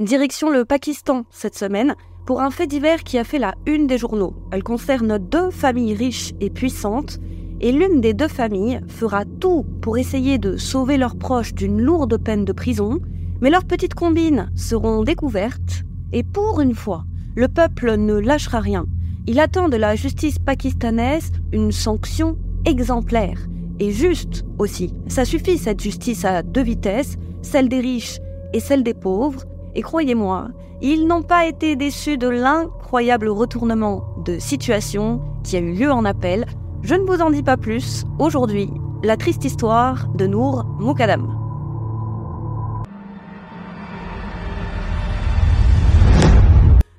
Direction le Pakistan cette semaine pour un fait divers qui a fait la une des journaux. Elle concerne deux familles riches et puissantes et l'une des deux familles fera tout pour essayer de sauver leurs proches d'une lourde peine de prison, mais leurs petites combines seront découvertes et pour une fois, le peuple ne lâchera rien. Il attend de la justice pakistanaise une sanction exemplaire et juste aussi. Ça suffit cette justice à deux vitesses, celle des riches et celle des pauvres, et croyez-moi, ils n'ont pas été déçus de l'incroyable retournement de situation qui a eu lieu en appel. Je ne vous en dis pas plus. Aujourd'hui, la triste histoire de Nour Moukadam.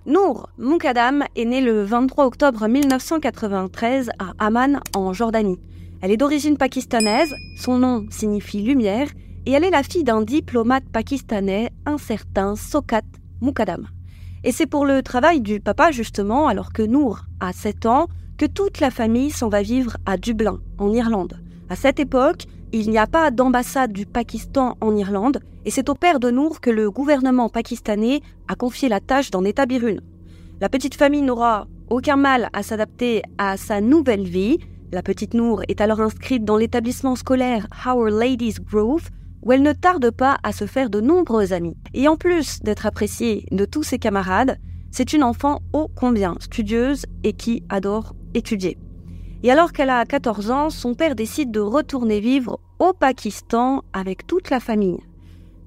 Nour Moukadam est née le 23 octobre 1993 à Amman, en Jordanie. Elle est d'origine pakistanaise, son nom signifie lumière, et elle est la fille d'un diplomate pakistanais, un certain Sokat Moukadam. Et c'est pour le travail du papa, justement, alors que Nour a 7 ans, que toute la famille s'en va vivre à Dublin, en Irlande. À cette époque, il n'y a pas d'ambassade du Pakistan en Irlande, et c'est au père de Nour que le gouvernement pakistanais a confié la tâche d'en établir une. La petite famille n'aura aucun mal à s'adapter à sa nouvelle vie. La petite Nour est alors inscrite dans l'établissement scolaire Our Ladies Grove, où elle ne tarde pas à se faire de nombreux amis. Et en plus d'être appréciée de tous ses camarades, c'est une enfant ô combien studieuse et qui adore étudier. Et alors qu'elle a 14 ans, son père décide de retourner vivre au Pakistan avec toute la famille.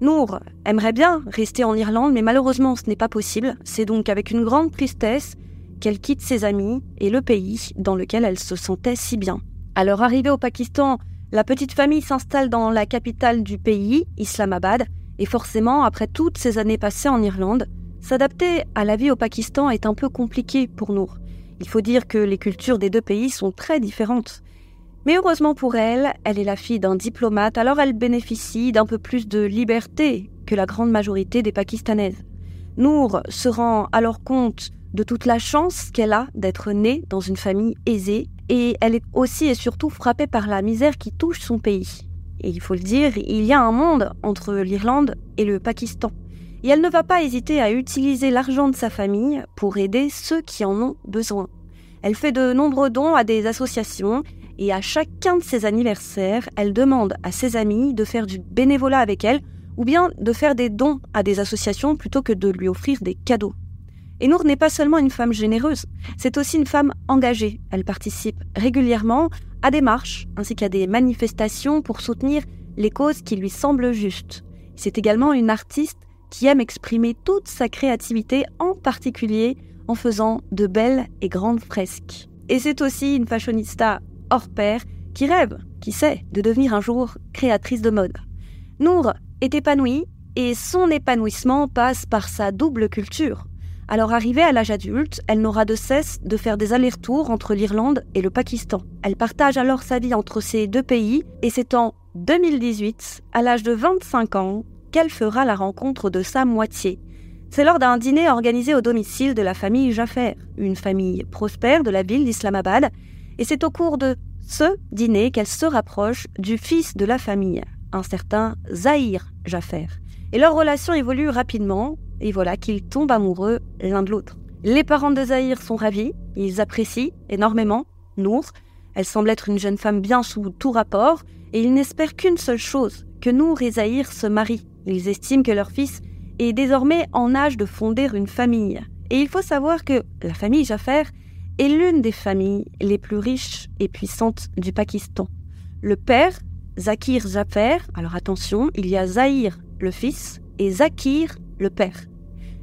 Nour aimerait bien rester en Irlande, mais malheureusement ce n'est pas possible. C'est donc avec une grande tristesse qu'elle quitte ses amis et le pays dans lequel elle se sentait si bien. À leur arrivée au Pakistan, la petite famille s'installe dans la capitale du pays, Islamabad, et forcément, après toutes ces années passées en Irlande, s'adapter à la vie au Pakistan est un peu compliqué pour nous. Il faut dire que les cultures des deux pays sont très différentes. Mais heureusement pour elle, elle est la fille d'un diplomate, alors elle bénéficie d'un peu plus de liberté que la grande majorité des Pakistanaises. Nour se rend alors compte de toute la chance qu'elle a d'être née dans une famille aisée et elle est aussi et surtout frappée par la misère qui touche son pays. Et il faut le dire, il y a un monde entre l'Irlande et le Pakistan. Et elle ne va pas hésiter à utiliser l'argent de sa famille pour aider ceux qui en ont besoin. Elle fait de nombreux dons à des associations et à chacun de ses anniversaires, elle demande à ses amis de faire du bénévolat avec elle ou bien de faire des dons à des associations plutôt que de lui offrir des cadeaux. Et Nour n'est pas seulement une femme généreuse, c'est aussi une femme engagée. Elle participe régulièrement à des marches ainsi qu'à des manifestations pour soutenir les causes qui lui semblent justes. C'est également une artiste qui aime exprimer toute sa créativité, en particulier en faisant de belles et grandes fresques. Et c'est aussi une fashionista hors pair qui rêve, qui sait, de devenir un jour créatrice de mode. Nour est épanouie et son épanouissement passe par sa double culture. Alors arrivée à l'âge adulte, elle n'aura de cesse de faire des allers-retours entre l'Irlande et le Pakistan. Elle partage alors sa vie entre ces deux pays et c'est en 2018, à l'âge de 25 ans, qu'elle fera la rencontre de sa moitié. C'est lors d'un dîner organisé au domicile de la famille Jaffer, une famille prospère de la ville d'Islamabad, et c'est au cours de ce dîner qu'elle se rapproche du fils de la famille, un certain Zahir Jaffer. Et leur relation évolue rapidement, et voilà qu'ils tombent amoureux l'un de l'autre. Les parents de Zahir sont ravis, ils apprécient énormément Nour. Elle semble être une jeune femme bien sous tout rapport, et ils n'espèrent qu'une seule chose, que Nour et Zahir se marient. Ils estiment que leur fils est désormais en âge de fonder une famille. Et il faut savoir que la famille Jaffer est l'une des familles les plus riches et puissantes du Pakistan. Le père, Zakir Jaffer, alors attention, il y a Zahir, le fils, et Zakir, le père.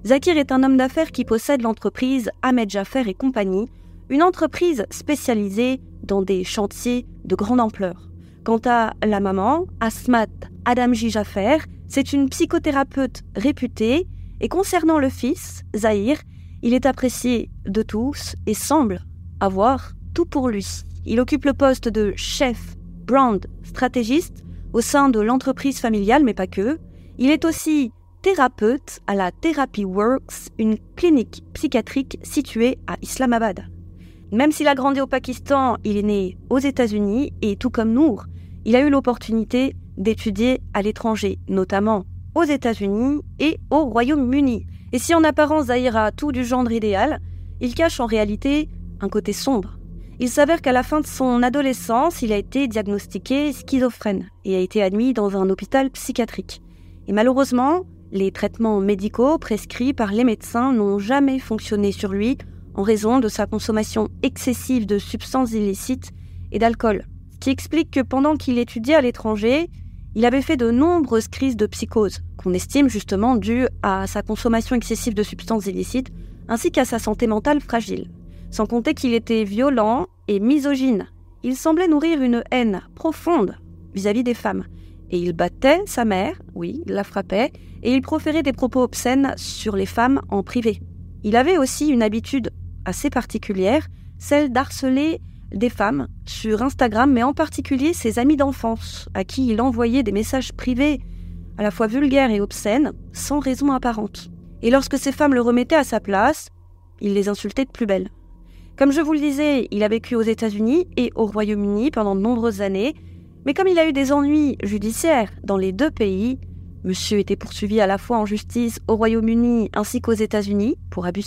Zakir est un homme d'affaires qui possède l'entreprise Ahmed Jaffer et compagnie, une entreprise spécialisée dans des chantiers de grande ampleur. Quant à la maman, Asmat Adamji Jaffer, c'est une psychothérapeute réputée, et concernant le fils, Zahir, il est apprécié de tous et semble avoir tout pour lui. Il occupe le poste de chef brand stratégiste au sein de l'entreprise familiale, mais pas que. Il est aussi thérapeute à la Therapy Works, une clinique psychiatrique située à Islamabad. Même s'il a grandi au Pakistan, il est né aux États-Unis et tout comme Nour, il a eu l'opportunité d'étudier à l'étranger, notamment aux États-Unis et au Royaume-Uni. Et si en apparence Zahir a tout du genre idéal, il cache en réalité un côté sombre. Il s'avère qu'à la fin de son adolescence, il a été diagnostiqué schizophrène et a été admis dans un hôpital psychiatrique. Et malheureusement, les traitements médicaux prescrits par les médecins n'ont jamais fonctionné sur lui en raison de sa consommation excessive de substances illicites et d'alcool. Ce qui explique que pendant qu'il étudiait à l'étranger, il avait fait de nombreuses crises de psychose, qu'on estime justement dues à sa consommation excessive de substances illicites, ainsi qu'à sa santé mentale fragile. Sans compter qu'il était violent et misogyne. Il semblait nourrir une haine profonde vis-à-vis des femmes. Et il battait sa mère, oui, il la frappait, et il proférait des propos obscènes sur les femmes en privé. Il avait aussi une habitude assez particulière, celle d'harceler des femmes sur Instagram, mais en particulier ses amis d'enfance, à qui il envoyait des messages privés à la fois vulgaires et obscènes, sans raison apparente. Et lorsque ces femmes le remettaient à sa place, il les insultait de plus belle. Comme je vous le disais, il a vécu aux États-Unis et au Royaume-Uni pendant de nombreuses années, mais comme il a eu des ennuis judiciaires dans les deux pays, monsieur était poursuivi à la fois en justice au Royaume-Uni ainsi qu'aux États-Unis pour abus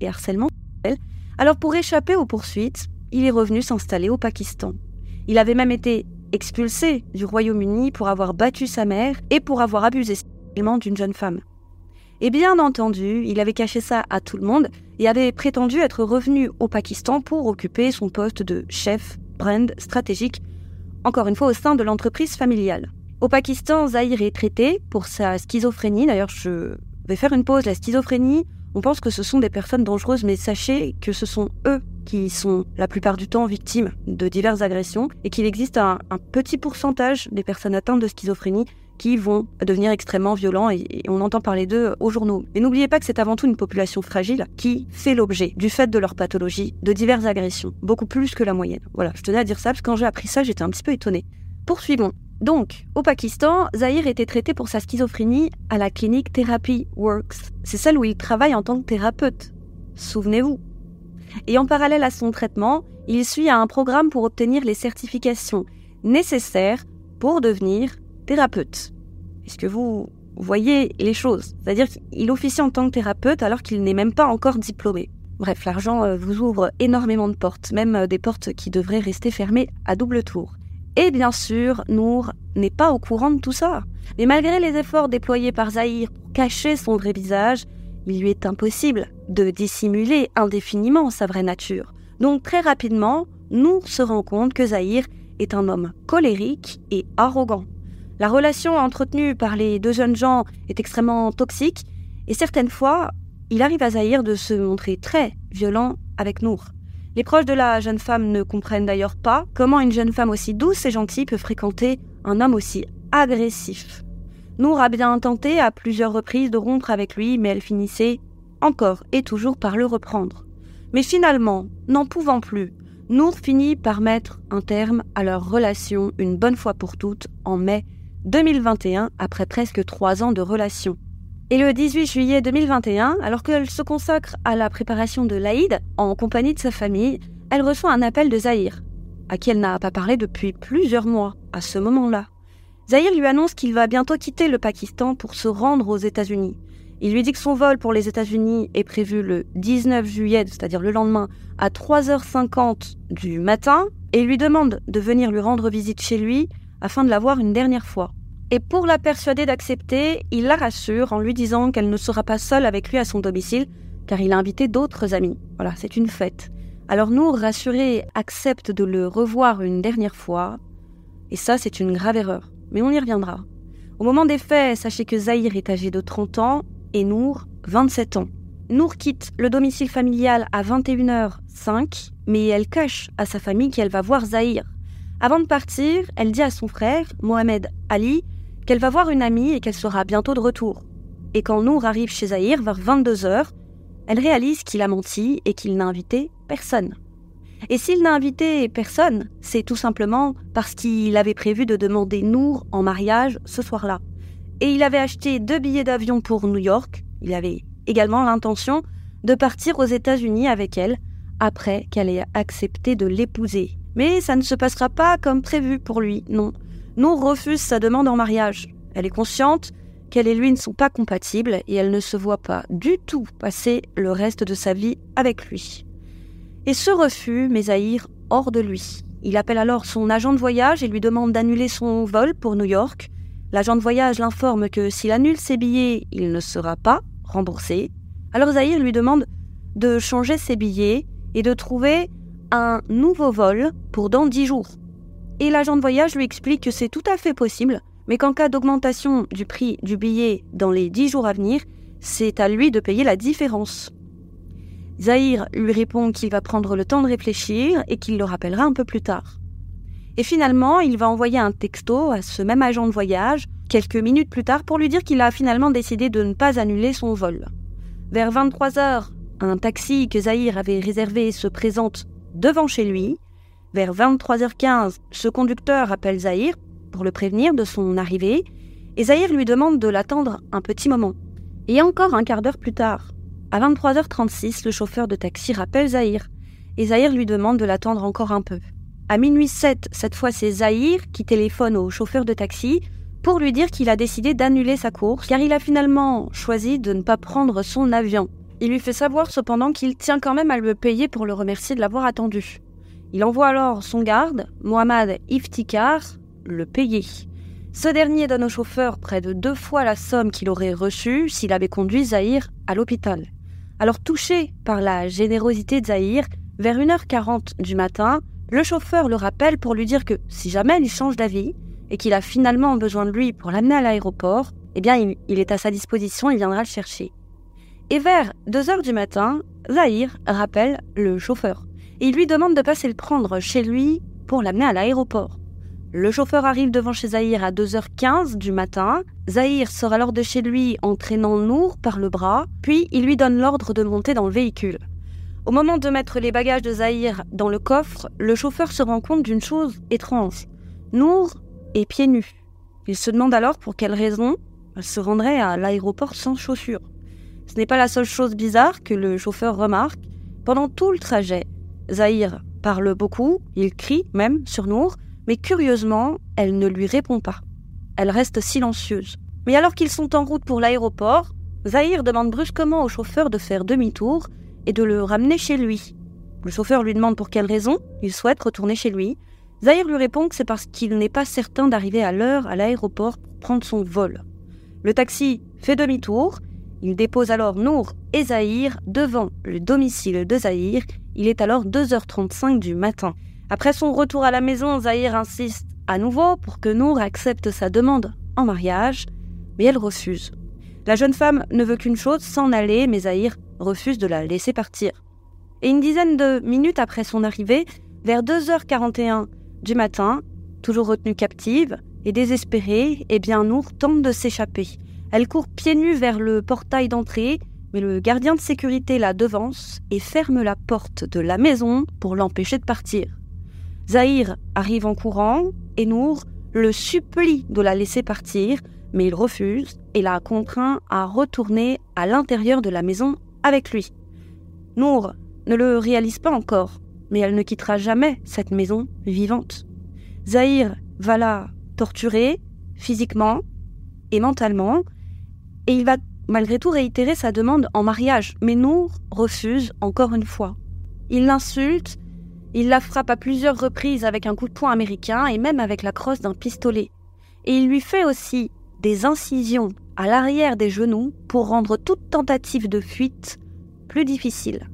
et harcèlement sexuel. Alors pour échapper aux poursuites, il est revenu s'installer au Pakistan. Il avait même été expulsé du Royaume-Uni pour avoir battu sa mère et pour avoir abusé sexuellement d'une jeune femme. Et bien entendu, il avait caché ça à tout le monde et avait prétendu être revenu au Pakistan pour occuper son poste de chef brand stratégique, encore une fois au sein de l'entreprise familiale. Au Pakistan, Zahir est traité pour sa schizophrénie. D'ailleurs, je vais faire une pause. La schizophrénie, on pense que ce sont des personnes dangereuses, mais sachez que ce sont eux qui sont la plupart du temps victimes de diverses agressions et qu'il existe un, petit pourcentage des personnes atteintes de schizophrénie qui vont devenir extrêmement violents et, on entend parler d'eux aux journaux. Mais n'oubliez pas que c'est avant tout une population fragile qui fait l'objet, du fait de leur pathologie, de diverses agressions, beaucoup plus que la moyenne. Voilà, je tenais à dire ça parce que quand j'ai appris ça, j'étais un petit peu étonnée. Poursuivons. Donc, au Pakistan, Zahir était traité pour sa schizophrénie à la clinique Therapy Works. C'est celle où il travaille en tant que thérapeute. Souvenez-vous, et en parallèle à son traitement, il suit un programme pour obtenir les certifications nécessaires pour devenir thérapeute. Est-ce que vous voyez les choses? C'est-à-dire qu'il officie en tant que thérapeute alors qu'il n'est même pas encore diplômé. Bref, l'argent euh, vous ouvre énormément de portes, même euh, des portes qui devraient rester fermées à double tour. Et bien sûr, Nour n'est pas au courant de tout ça. Mais malgré les efforts déployés par Zahir pour cacher son vrai visage, il lui est impossible de dissimuler indéfiniment sa vraie nature. Donc très rapidement, nous se rend compte que Zahir est un homme colérique et arrogant. La relation entretenue par les deux jeunes gens est extrêmement toxique et certaines fois, il arrive à Zahir de se montrer très violent avec Nour. Les proches de la jeune femme ne comprennent d'ailleurs pas comment une jeune femme aussi douce et gentille peut fréquenter un homme aussi agressif. Nour a bien tenté à plusieurs reprises de rompre avec lui, mais elle finissait encore et toujours par le reprendre. Mais finalement, n'en pouvant plus, Nour finit par mettre un terme à leur relation une bonne fois pour toutes en mai 2021, après presque trois ans de relation. Et le 18 juillet 2021, alors qu'elle se consacre à la préparation de l'Aïd en compagnie de sa famille, elle reçoit un appel de Zahir, à qui elle n'a pas parlé depuis plusieurs mois à ce moment-là. Zahir lui annonce qu'il va bientôt quitter le Pakistan pour se rendre aux États-Unis. Il lui dit que son vol pour les États-Unis est prévu le 19 juillet, c'est-à-dire le lendemain, à 3h50 du matin, et lui demande de venir lui rendre visite chez lui afin de la voir une dernière fois. Et pour la persuader d'accepter, il la rassure en lui disant qu'elle ne sera pas seule avec lui à son domicile, car il a invité d'autres amis. Voilà, c'est une fête. Alors nous, rassuré, accepte de le revoir une dernière fois, et ça c'est une grave erreur mais on y reviendra. Au moment des faits, sachez que Zahir est âgé de 30 ans et Nour 27 ans. Nour quitte le domicile familial à 21h05, mais elle cache à sa famille qu'elle va voir Zahir. Avant de partir, elle dit à son frère, Mohamed Ali, qu'elle va voir une amie et qu'elle sera bientôt de retour. Et quand Nour arrive chez Zahir vers 22h, elle réalise qu'il a menti et qu'il n'a invité personne. Et s'il n'a invité personne, c'est tout simplement parce qu'il avait prévu de demander Nour en mariage ce soir-là. Et il avait acheté deux billets d'avion pour New York. Il avait également l'intention de partir aux États-Unis avec elle après qu'elle ait accepté de l'épouser. Mais ça ne se passera pas comme prévu pour lui, non. Nour refuse sa demande en mariage. Elle est consciente qu'elle et lui ne sont pas compatibles et elle ne se voit pas du tout passer le reste de sa vie avec lui. Et ce refus met Zahir hors de lui. Il appelle alors son agent de voyage et lui demande d'annuler son vol pour New York. L'agent de voyage l'informe que s'il annule ses billets, il ne sera pas remboursé. Alors Zahir lui demande de changer ses billets et de trouver un nouveau vol pour dans dix jours. Et l'agent de voyage lui explique que c'est tout à fait possible, mais qu'en cas d'augmentation du prix du billet dans les dix jours à venir, c'est à lui de payer la différence. Zahir lui répond qu'il va prendre le temps de réfléchir et qu'il le rappellera un peu plus tard. Et finalement, il va envoyer un texto à ce même agent de voyage quelques minutes plus tard pour lui dire qu'il a finalement décidé de ne pas annuler son vol. Vers 23 heures, un taxi que Zahir avait réservé se présente devant chez lui. Vers 23h15, ce conducteur appelle Zahir pour le prévenir de son arrivée, et Zahir lui demande de l'attendre un petit moment. Et encore un quart d'heure plus tard, à 23h36, le chauffeur de taxi rappelle Zahir, et Zahir lui demande de l'attendre encore un peu. À minuit 7, cette fois c'est Zahir qui téléphone au chauffeur de taxi pour lui dire qu'il a décidé d'annuler sa course car il a finalement choisi de ne pas prendre son avion. Il lui fait savoir cependant qu'il tient quand même à le payer pour le remercier de l'avoir attendu. Il envoie alors son garde, Mohamed Iftikar, le payer. Ce dernier donne au chauffeur près de deux fois la somme qu'il aurait reçue s'il avait conduit Zahir à l'hôpital. Alors touché par la générosité de Zahir, vers 1h40 du matin, le chauffeur le rappelle pour lui dire que si jamais il change d'avis et qu'il a finalement besoin de lui pour l'amener à l'aéroport, eh bien il, est à sa disposition, il viendra le chercher. Et vers 2h du matin, Zahir rappelle le chauffeur il lui demande de passer le prendre chez lui pour l'amener à l'aéroport. Le chauffeur arrive devant chez Zahir à 2h15 du matin. Zahir sort alors de chez lui en traînant Nour par le bras, puis il lui donne l'ordre de monter dans le véhicule. Au moment de mettre les bagages de Zahir dans le coffre, le chauffeur se rend compte d'une chose étrange. Nour est pieds nus. Il se demande alors pour quelle raison elle se rendrait à l'aéroport sans chaussures. Ce n'est pas la seule chose bizarre que le chauffeur remarque. Pendant tout le trajet, Zahir parle beaucoup, il crie même sur Nour, mais curieusement, elle ne lui répond pas. Elle reste silencieuse. Mais alors qu'ils sont en route pour l'aéroport, Zahir demande brusquement au chauffeur de faire demi-tour et de le ramener chez lui. Le chauffeur lui demande pour quelle raison il souhaite retourner chez lui. Zahir lui répond que c'est parce qu'il n'est pas certain d'arriver à l'heure à l'aéroport pour prendre son vol. Le taxi fait demi-tour. Il dépose alors Nour et Zahir devant le domicile de Zahir. Il est alors 2h35 du matin. Après son retour à la maison, Zahir insiste à nouveau pour que Nour accepte sa demande en mariage, mais elle refuse. La jeune femme ne veut qu'une chose, s'en aller, mais Zahir refuse de la laisser partir. Et une dizaine de minutes après son arrivée, vers 2h41 du matin, toujours retenue captive et désespérée, eh bien Nour tente de s'échapper. Elle court pieds nus vers le portail d'entrée, mais le gardien de sécurité la devance et ferme la porte de la maison pour l'empêcher de partir. Zahir arrive en courant et Nour le supplie de la laisser partir, mais il refuse et la contraint à retourner à l'intérieur de la maison avec lui. Nour ne le réalise pas encore, mais elle ne quittera jamais cette maison vivante. Zahir va la torturer physiquement et mentalement, et il va malgré tout réitérer sa demande en mariage, mais Nour refuse encore une fois. Il l'insulte il la frappe à plusieurs reprises avec un coup de poing américain et même avec la crosse d'un pistolet. Et il lui fait aussi des incisions à l'arrière des genoux pour rendre toute tentative de fuite plus difficile.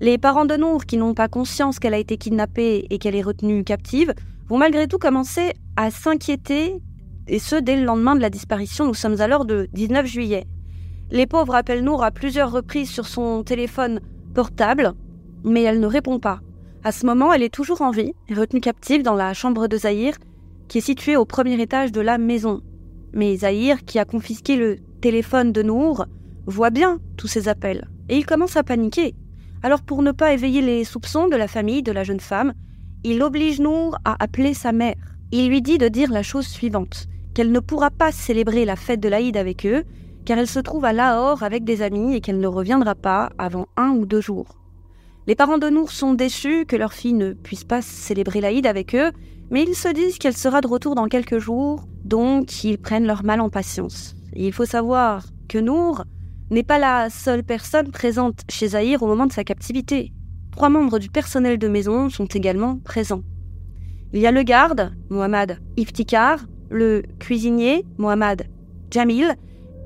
Les parents de Nour, qui n'ont pas conscience qu'elle a été kidnappée et qu'elle est retenue captive, vont malgré tout commencer à s'inquiéter, et ce dès le lendemain de la disparition. Nous sommes alors le 19 juillet. Les pauvres appellent Nour à plusieurs reprises sur son téléphone portable, mais elle ne répond pas. À ce moment, elle est toujours en vie, retenue captive dans la chambre de Zahir, qui est située au premier étage de la maison. Mais Zahir, qui a confisqué le téléphone de Nour, voit bien tous ces appels, et il commence à paniquer. Alors pour ne pas éveiller les soupçons de la famille de la jeune femme, il oblige Nour à appeler sa mère. Il lui dit de dire la chose suivante, qu'elle ne pourra pas célébrer la fête de l'Aïd avec eux, car elle se trouve à Lahore avec des amis et qu'elle ne reviendra pas avant un ou deux jours. Les parents de Nour sont déçus que leur fille ne puisse pas célébrer l'Aïd avec eux, mais ils se disent qu'elle sera de retour dans quelques jours, donc ils prennent leur mal en patience. Il faut savoir que Nour n'est pas la seule personne présente chez Zahir au moment de sa captivité. Trois membres du personnel de maison sont également présents. Il y a le garde, Mohamed Iftikar, le cuisinier, Mohamed Jamil,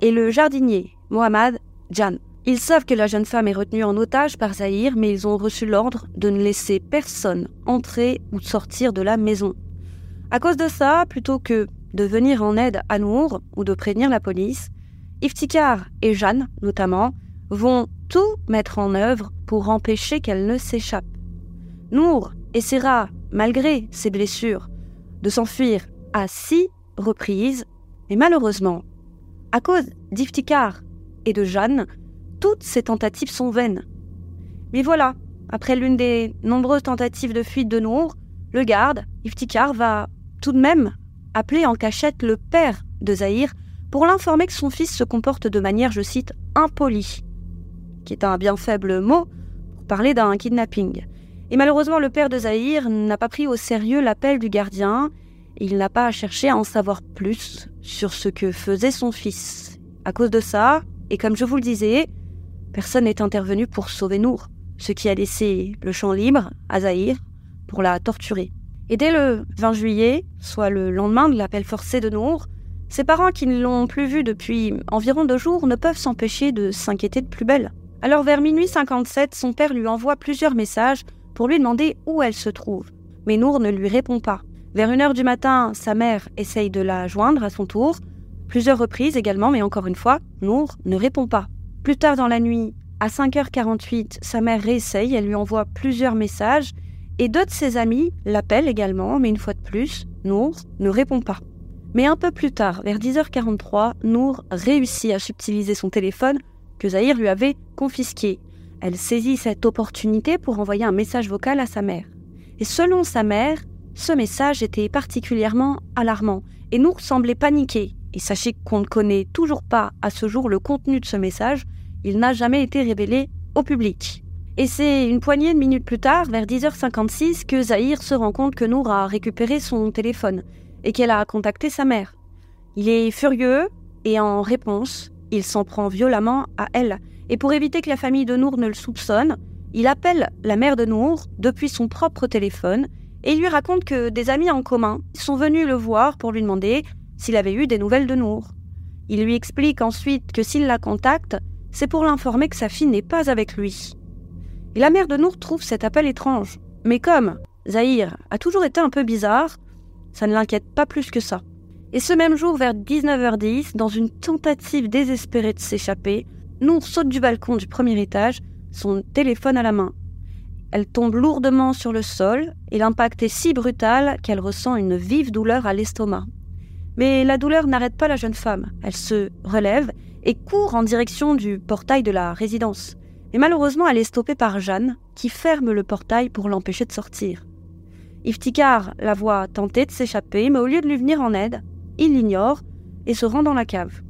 et le jardinier, Mohamed Jan. Ils savent que la jeune femme est retenue en otage par Zahir, mais ils ont reçu l'ordre de ne laisser personne entrer ou sortir de la maison. À cause de ça, plutôt que de venir en aide à Nour ou de prévenir la police, Iftikar et Jeanne, notamment, vont tout mettre en œuvre pour empêcher qu'elle ne s'échappe. Nour essaiera, malgré ses blessures, de s'enfuir à six reprises, mais malheureusement, à cause d'Iftikar et de Jeanne, toutes ces tentatives sont vaines. Mais voilà, après l'une des nombreuses tentatives de fuite de Nour, le garde, Iftikar, va tout de même appeler en cachette le père de Zahir pour l'informer que son fils se comporte de manière, je cite, impolie, qui est un bien faible mot pour parler d'un kidnapping. Et malheureusement, le père de Zahir n'a pas pris au sérieux l'appel du gardien il n'a pas cherché à en savoir plus sur ce que faisait son fils. À cause de ça, et comme je vous le disais, personne n'est intervenu pour sauver Nour, ce qui a laissé le champ libre à Zahir pour la torturer. Et dès le 20 juillet, soit le lendemain de l'appel forcé de Nour, ses parents qui ne l'ont plus vue depuis environ deux jours ne peuvent s'empêcher de s'inquiéter de plus belle. Alors vers minuit 57, son père lui envoie plusieurs messages pour lui demander où elle se trouve. Mais Nour ne lui répond pas. Vers une heure du matin, sa mère essaye de la joindre à son tour, plusieurs reprises également, mais encore une fois, Nour ne répond pas. Plus tard dans la nuit, à 5h48, sa mère réessaye, elle lui envoie plusieurs messages, et deux de ses amis l'appellent également, mais une fois de plus, Nour ne répond pas. Mais un peu plus tard, vers 10h43, Nour réussit à subtiliser son téléphone que Zahir lui avait confisqué. Elle saisit cette opportunité pour envoyer un message vocal à sa mère. Et selon sa mère, ce message était particulièrement alarmant et Nour semblait paniquer. Et sachez qu'on ne connaît toujours pas à ce jour le contenu de ce message, il n'a jamais été révélé au public. Et c'est une poignée de minutes plus tard, vers 10h56, que Zahir se rend compte que Nour a récupéré son téléphone et qu'elle a contacté sa mère. Il est furieux et en réponse, il s'en prend violemment à elle. Et pour éviter que la famille de Nour ne le soupçonne, il appelle la mère de Nour depuis son propre téléphone et lui raconte que des amis en commun sont venus le voir pour lui demander s'il avait eu des nouvelles de Nour. Il lui explique ensuite que s'il la contacte, c'est pour l'informer que sa fille n'est pas avec lui. Et la mère de Nour trouve cet appel étrange. Mais comme Zahir a toujours été un peu bizarre, ça ne l'inquiète pas plus que ça. Et ce même jour, vers 19h10, dans une tentative désespérée de s'échapper, Nour saute du balcon du premier étage, son téléphone à la main. Elle tombe lourdement sur le sol et l'impact est si brutal qu'elle ressent une vive douleur à l'estomac. Mais la douleur n'arrête pas la jeune femme. Elle se relève et court en direction du portail de la résidence. Mais malheureusement, elle est stoppée par Jeanne, qui ferme le portail pour l'empêcher de sortir. Iftikar la voit tenter de s'échapper, mais au lieu de lui venir en aide, il l'ignore et se rend dans la cave.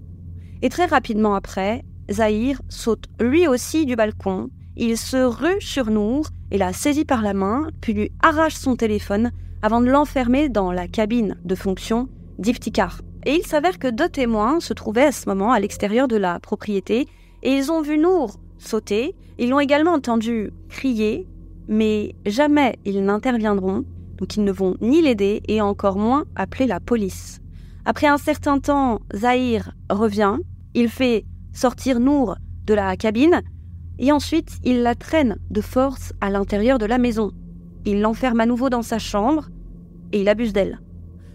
Et très rapidement après, Zahir saute lui aussi du balcon, il se rue sur Nour et la saisit par la main, puis lui arrache son téléphone avant de l'enfermer dans la cabine de fonction d'Iftikar. Et il s'avère que deux témoins se trouvaient à ce moment à l'extérieur de la propriété et ils ont vu Nour sauter, ils l'ont également entendu crier, mais jamais ils n'interviendront donc ils ne vont ni l'aider et encore moins appeler la police. Après un certain temps, Zahir revient, il fait sortir Nour de la cabine et ensuite il la traîne de force à l'intérieur de la maison. Il l'enferme à nouveau dans sa chambre et il abuse d'elle.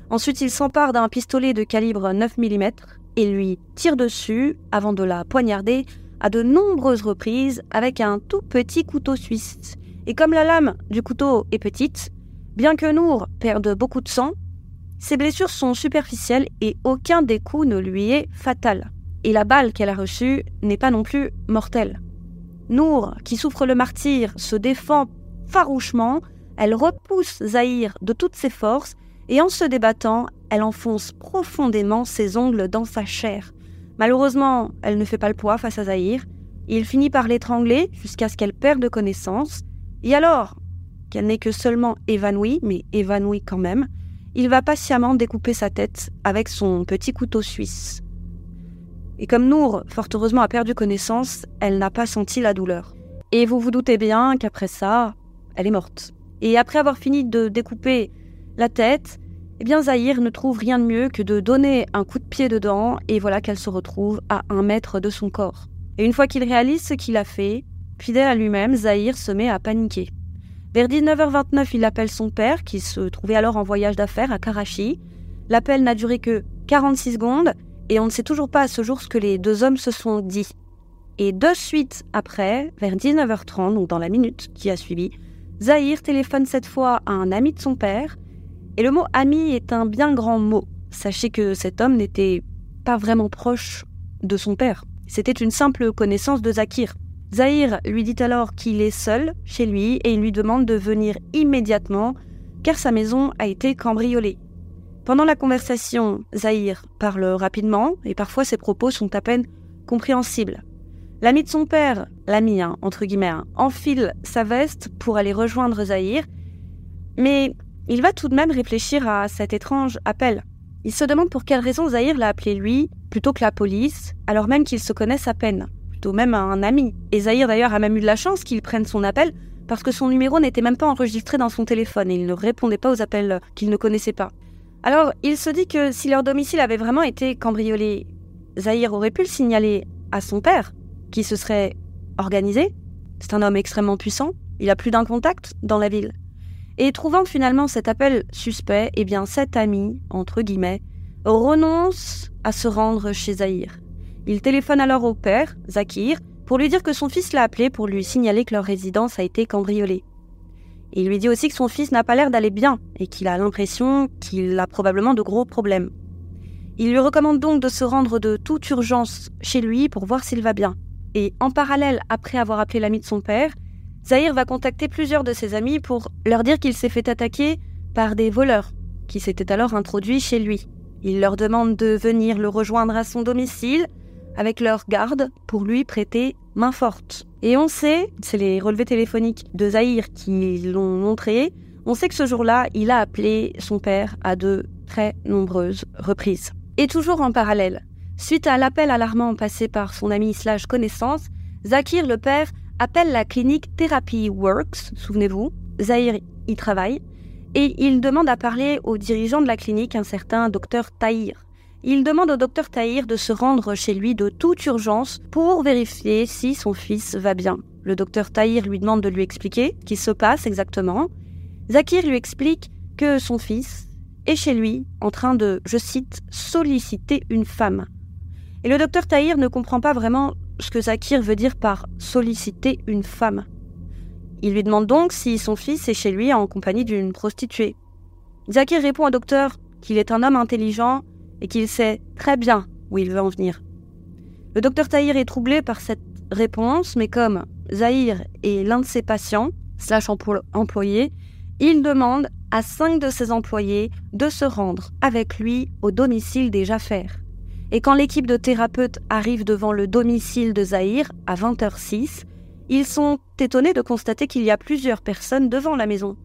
Ensuite il s'empare d'un pistolet de calibre 9 mm et lui tire dessus avant de la poignarder à de nombreuses reprises avec un tout petit couteau suisse. Et comme la lame du couteau est petite, Bien que Nour perde beaucoup de sang, ses blessures sont superficielles et aucun des coups ne lui est fatal. Et la balle qu'elle a reçue n'est pas non plus mortelle. Nour, qui souffre le martyr, se défend farouchement, elle repousse Zahir de toutes ses forces et en se débattant, elle enfonce profondément ses ongles dans sa chair. Malheureusement, elle ne fait pas le poids face à Zahir. Il finit par l'étrangler jusqu'à ce qu'elle perde connaissance. Et alors, qu'elle n'est que seulement évanouie, mais évanouie quand même, il va patiemment découper sa tête avec son petit couteau suisse. Et comme Nour, fort heureusement, a perdu connaissance, elle n'a pas senti la douleur. Et vous vous doutez bien qu'après ça, elle est morte. Et après avoir fini de découper la tête, eh bien Zahir ne trouve rien de mieux que de donner un coup de pied dedans et voilà qu'elle se retrouve à un mètre de son corps. Et une fois qu'il réalise ce qu'il a fait, fidèle à lui-même, Zahir se met à paniquer. Vers 19h29, il appelle son père, qui se trouvait alors en voyage d'affaires à Karachi. L'appel n'a duré que 46 secondes et on ne sait toujours pas à ce jour ce que les deux hommes se sont dit. Et de suite après, vers 19h30, donc dans la minute qui a suivi, Zahir téléphone cette fois à un ami de son père. Et le mot ami est un bien grand mot. Sachez que cet homme n'était pas vraiment proche de son père. C'était une simple connaissance de Zakir. Zahir lui dit alors qu'il est seul chez lui et il lui demande de venir immédiatement car sa maison a été cambriolée. Pendant la conversation, Zahir parle rapidement et parfois ses propos sont à peine compréhensibles. L'ami de son père, l'ami hein, entre guillemets, hein, enfile sa veste pour aller rejoindre Zahir, mais il va tout de même réfléchir à cet étrange appel. Il se demande pour quelle raison Zahir l'a appelé lui plutôt que la police, alors même qu'ils se connaissent à peine même un ami. Et Zahir d'ailleurs a même eu de la chance qu'il prenne son appel parce que son numéro n'était même pas enregistré dans son téléphone et il ne répondait pas aux appels qu'il ne connaissait pas. Alors il se dit que si leur domicile avait vraiment été cambriolé, Zahir aurait pu le signaler à son père, qui se serait organisé. C'est un homme extrêmement puissant, il a plus d'un contact dans la ville. Et trouvant finalement cet appel suspect, eh bien cet ami, entre guillemets, renonce à se rendre chez Zahir. Il téléphone alors au père, Zakir, pour lui dire que son fils l'a appelé pour lui signaler que leur résidence a été cambriolée. Il lui dit aussi que son fils n'a pas l'air d'aller bien et qu'il a l'impression qu'il a probablement de gros problèmes. Il lui recommande donc de se rendre de toute urgence chez lui pour voir s'il va bien. Et en parallèle, après avoir appelé l'ami de son père, Zahir va contacter plusieurs de ses amis pour leur dire qu'il s'est fait attaquer par des voleurs qui s'étaient alors introduits chez lui. Il leur demande de venir le rejoindre à son domicile avec leur garde pour lui prêter main forte. Et on sait, c'est les relevés téléphoniques de Zahir qui l'ont montré, on sait que ce jour-là, il a appelé son père à de très nombreuses reprises. Et toujours en parallèle, suite à l'appel alarmant passé par son ami slash connaissance, Zakir, le père, appelle la clinique Therapy Works, souvenez-vous, Zahir y travaille, et il demande à parler au dirigeant de la clinique, un certain docteur Tahir. Il demande au docteur Tahir de se rendre chez lui de toute urgence pour vérifier si son fils va bien. Le docteur Tahir lui demande de lui expliquer ce qui se passe exactement. Zakir lui explique que son fils est chez lui en train de, je cite, solliciter une femme. Et le docteur Tahir ne comprend pas vraiment ce que Zakir veut dire par solliciter une femme. Il lui demande donc si son fils est chez lui en compagnie d'une prostituée. Zakir répond au docteur qu'il est un homme intelligent et qu'il sait très bien où il veut en venir. Le docteur Tahir est troublé par cette réponse, mais comme Zahir est l'un de ses patients, slash employés, il demande à cinq de ses employés de se rendre avec lui au domicile des Jaffer. Et quand l'équipe de thérapeutes arrive devant le domicile de Zahir à 20h06, ils sont étonnés de constater qu'il y a plusieurs personnes devant la maison.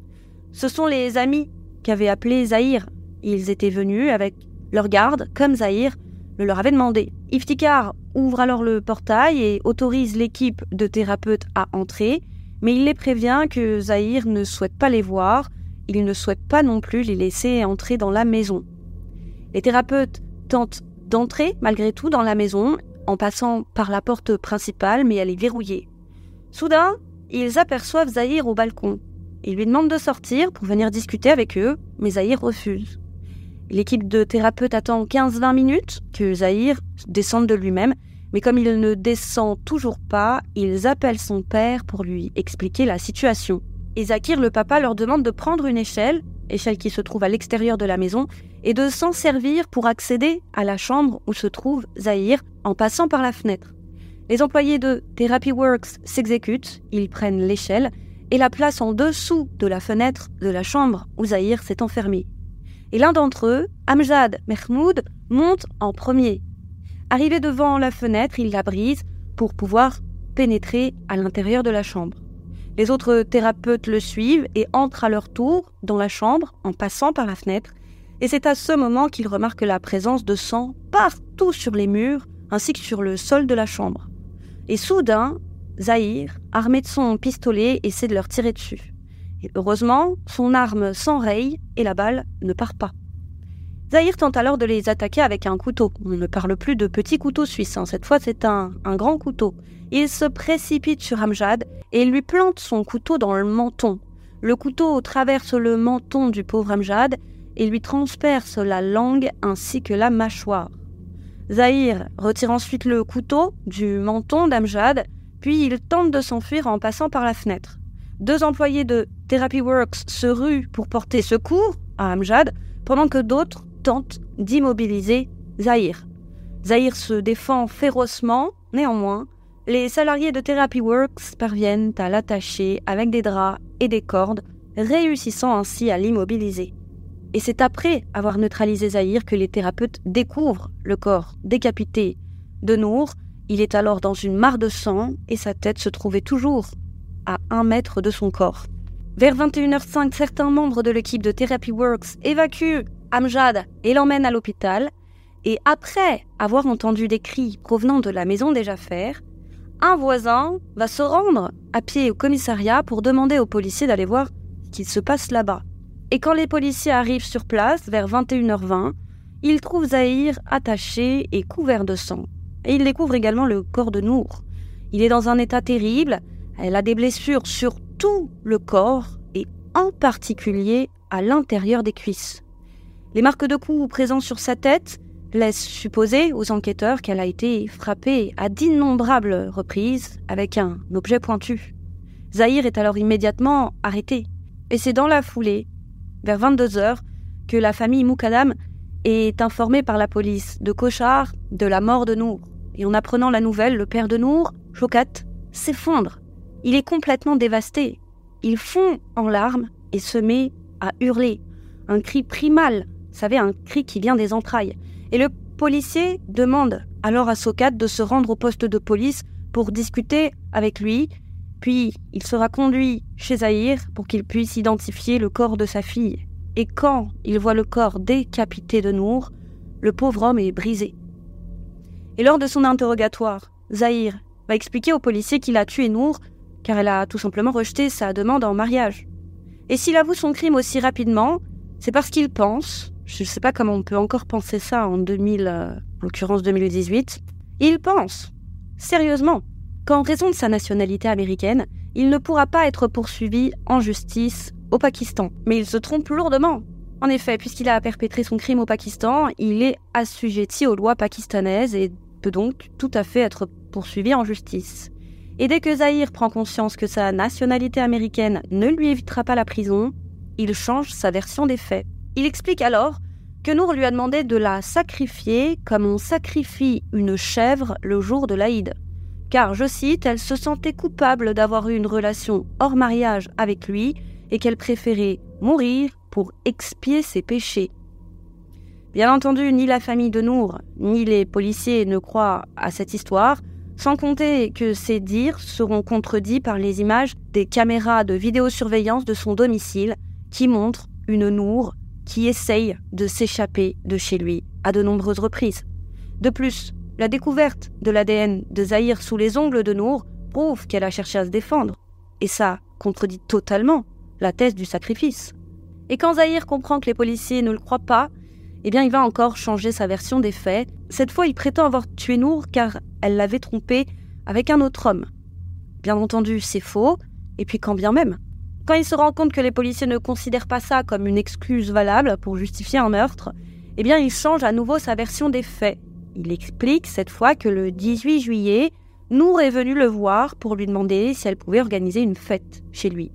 Ce sont les amis qui avaient appelé Zahir. Ils étaient venus avec leur garde, comme Zahir, le leur avait demandé. Iftikhar ouvre alors le portail et autorise l'équipe de thérapeutes à entrer, mais il les prévient que Zahir ne souhaite pas les voir, il ne souhaite pas non plus les laisser entrer dans la maison. Les thérapeutes tentent d'entrer malgré tout dans la maison en passant par la porte principale, mais elle est verrouillée. Soudain, ils aperçoivent Zahir au balcon. Ils lui demandent de sortir pour venir discuter avec eux, mais Zahir refuse. L'équipe de thérapeutes attend 15-20 minutes que Zahir descende de lui-même, mais comme il ne descend toujours pas, ils appellent son père pour lui expliquer la situation. Et Zakir, le papa, leur demande de prendre une échelle, échelle qui se trouve à l'extérieur de la maison, et de s'en servir pour accéder à la chambre où se trouve Zahir en passant par la fenêtre. Les employés de Therapy Works s'exécutent, ils prennent l'échelle et la placent en dessous de la fenêtre de la chambre où Zahir s'est enfermé et l'un d'entre eux, Amjad Mahmoud, monte en premier. Arrivé devant la fenêtre, il la brise pour pouvoir pénétrer à l'intérieur de la chambre. Les autres thérapeutes le suivent et entrent à leur tour dans la chambre en passant par la fenêtre, et c'est à ce moment qu'il remarque la présence de sang partout sur les murs, ainsi que sur le sol de la chambre. Et soudain, Zahir, armé de son pistolet, essaie de leur tirer dessus. Heureusement, son arme s'enraye et la balle ne part pas. Zahir tente alors de les attaquer avec un couteau. On ne parle plus de petits couteaux suisses, hein. cette fois c'est un, un grand couteau. Il se précipite sur Amjad et lui plante son couteau dans le menton. Le couteau traverse le menton du pauvre Amjad et lui transperce la langue ainsi que la mâchoire. Zahir retire ensuite le couteau du menton d'Amjad, puis il tente de s'enfuir en passant par la fenêtre. Deux employés de Therapy Works se ruent pour porter secours à Amjad, pendant que d'autres tentent d'immobiliser Zahir. Zahir se défend férocement, néanmoins, les salariés de Therapy Works parviennent à l'attacher avec des draps et des cordes, réussissant ainsi à l'immobiliser. Et c'est après avoir neutralisé Zahir que les thérapeutes découvrent le corps décapité de Nour. Il est alors dans une mare de sang et sa tête se trouvait toujours à un mètre de son corps. Vers 21h05, certains membres de l'équipe de Therapy Works évacuent Amjad et l'emmènent à l'hôpital. Et après avoir entendu des cris provenant de la maison des Jaffaires, un voisin va se rendre à pied au commissariat pour demander aux policiers d'aller voir ce qu'il se passe là-bas. Et quand les policiers arrivent sur place, vers 21h20, ils trouvent Zahir attaché et couvert de sang. Et ils découvrent également le corps de Nour. Il est dans un état terrible, elle a des blessures sur tout le corps et en particulier à l'intérieur des cuisses. Les marques de coups présentes sur sa tête laissent supposer aux enquêteurs qu'elle a été frappée à d'innombrables reprises avec un objet pointu. Zahir est alors immédiatement arrêté. Et c'est dans la foulée vers 22 heures, que la famille Moukadam est informée par la police de Kochar de la mort de Nour. Et en apprenant la nouvelle, le père de Nour, Chokat, s'effondre. Il est complètement dévasté. Il fond en larmes et se met à hurler. Un cri primal, vous savez, un cri qui vient des entrailles. Et le policier demande alors à Sokat de se rendre au poste de police pour discuter avec lui puis il sera conduit chez Zahir pour qu'il puisse identifier le corps de sa fille. Et quand il voit le corps décapité de Nour, le pauvre homme est brisé. Et lors de son interrogatoire, Zahir va expliquer au policier qu'il a tué Nour car elle a tout simplement rejeté sa demande en mariage. Et s'il avoue son crime aussi rapidement, c'est parce qu'il pense, je ne sais pas comment on peut encore penser ça en 2000, euh, en l'occurrence 2018, il pense, sérieusement, qu'en raison de sa nationalité américaine, il ne pourra pas être poursuivi en justice au Pakistan. Mais il se trompe lourdement. En effet, puisqu'il a perpétré son crime au Pakistan, il est assujetti aux lois pakistanaises et peut donc tout à fait être poursuivi en justice. Et dès que Zahir prend conscience que sa nationalité américaine ne lui évitera pas la prison, il change sa version des faits. Il explique alors que Nour lui a demandé de la sacrifier comme on sacrifie une chèvre le jour de l'Aïd car, je cite, elle se sentait coupable d'avoir eu une relation hors mariage avec lui et qu'elle préférait mourir pour expier ses péchés. Bien entendu, ni la famille de Nour, ni les policiers ne croient à cette histoire, sans compter que ces dires seront contredits par les images des caméras de vidéosurveillance de son domicile qui montrent une Nour qui essaye de s'échapper de chez lui à de nombreuses reprises. De plus, la découverte de l'ADN de Zahir sous les ongles de Nour prouve qu'elle a cherché à se défendre. Et ça contredit totalement la thèse du sacrifice. Et quand Zahir comprend que les policiers ne le croient pas, eh bien il va encore changer sa version des faits. Cette fois, il prétend avoir tué Nour car elle l'avait trompé avec un autre homme. Bien entendu, c'est faux, et puis quand bien même. Quand il se rend compte que les policiers ne considèrent pas ça comme une excuse valable pour justifier un meurtre, eh bien il change à nouveau sa version des faits il explique cette fois que le 18 juillet, Nour est venu le voir pour lui demander si elle pouvait organiser une fête chez lui.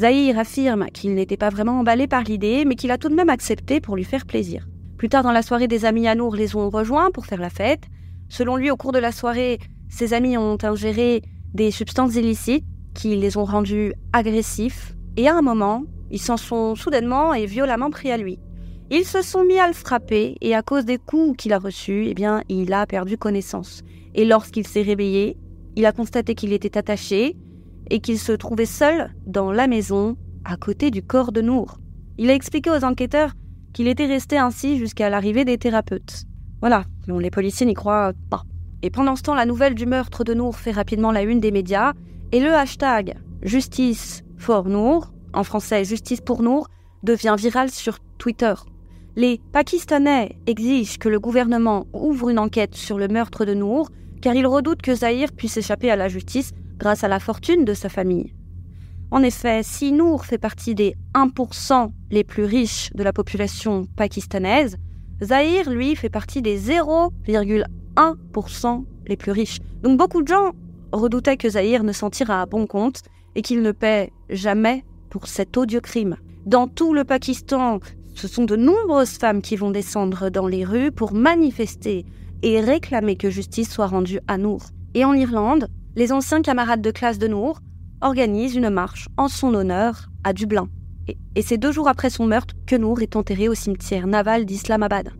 Zahir affirme qu'il n'était pas vraiment emballé par l'idée, mais qu'il a tout de même accepté pour lui faire plaisir. Plus tard dans la soirée, des amis à les ont rejoints pour faire la fête. Selon lui, au cours de la soirée, ses amis ont ingéré des substances illicites qui les ont rendus agressifs, et à un moment, ils s'en sont soudainement et violemment pris à lui. Ils se sont mis à le frapper et à cause des coups qu'il a reçus, eh bien, il a perdu connaissance. Et lorsqu'il s'est réveillé, il a constaté qu'il était attaché et qu'il se trouvait seul dans la maison à côté du corps de Nour. Il a expliqué aux enquêteurs qu'il était resté ainsi jusqu'à l'arrivée des thérapeutes. Voilà, les policiers n'y croient pas. Et pendant ce temps, la nouvelle du meurtre de Nour fait rapidement la une des médias, et le hashtag Justice for Nour, en français Justice pour Nour, devient viral sur Twitter. Les Pakistanais exigent que le gouvernement ouvre une enquête sur le meurtre de Nour, car ils redoutent que Zahir puisse échapper à la justice grâce à la fortune de sa famille. En effet, si Nour fait partie des 1% les plus riches de la population pakistanaise, Zahir, lui, fait partie des 0,1% les plus riches. Donc beaucoup de gens redoutaient que Zahir ne s'en tire à bon compte et qu'il ne paie jamais pour cet odieux crime. Dans tout le Pakistan, ce sont de nombreuses femmes qui vont descendre dans les rues pour manifester et réclamer que justice soit rendue à Nour. Et en Irlande, les anciens camarades de classe de Nour organisent une marche en son honneur à Dublin. Et, c'est deux jours après son meurtre que Nour est enterré au cimetière naval d'Islamabad.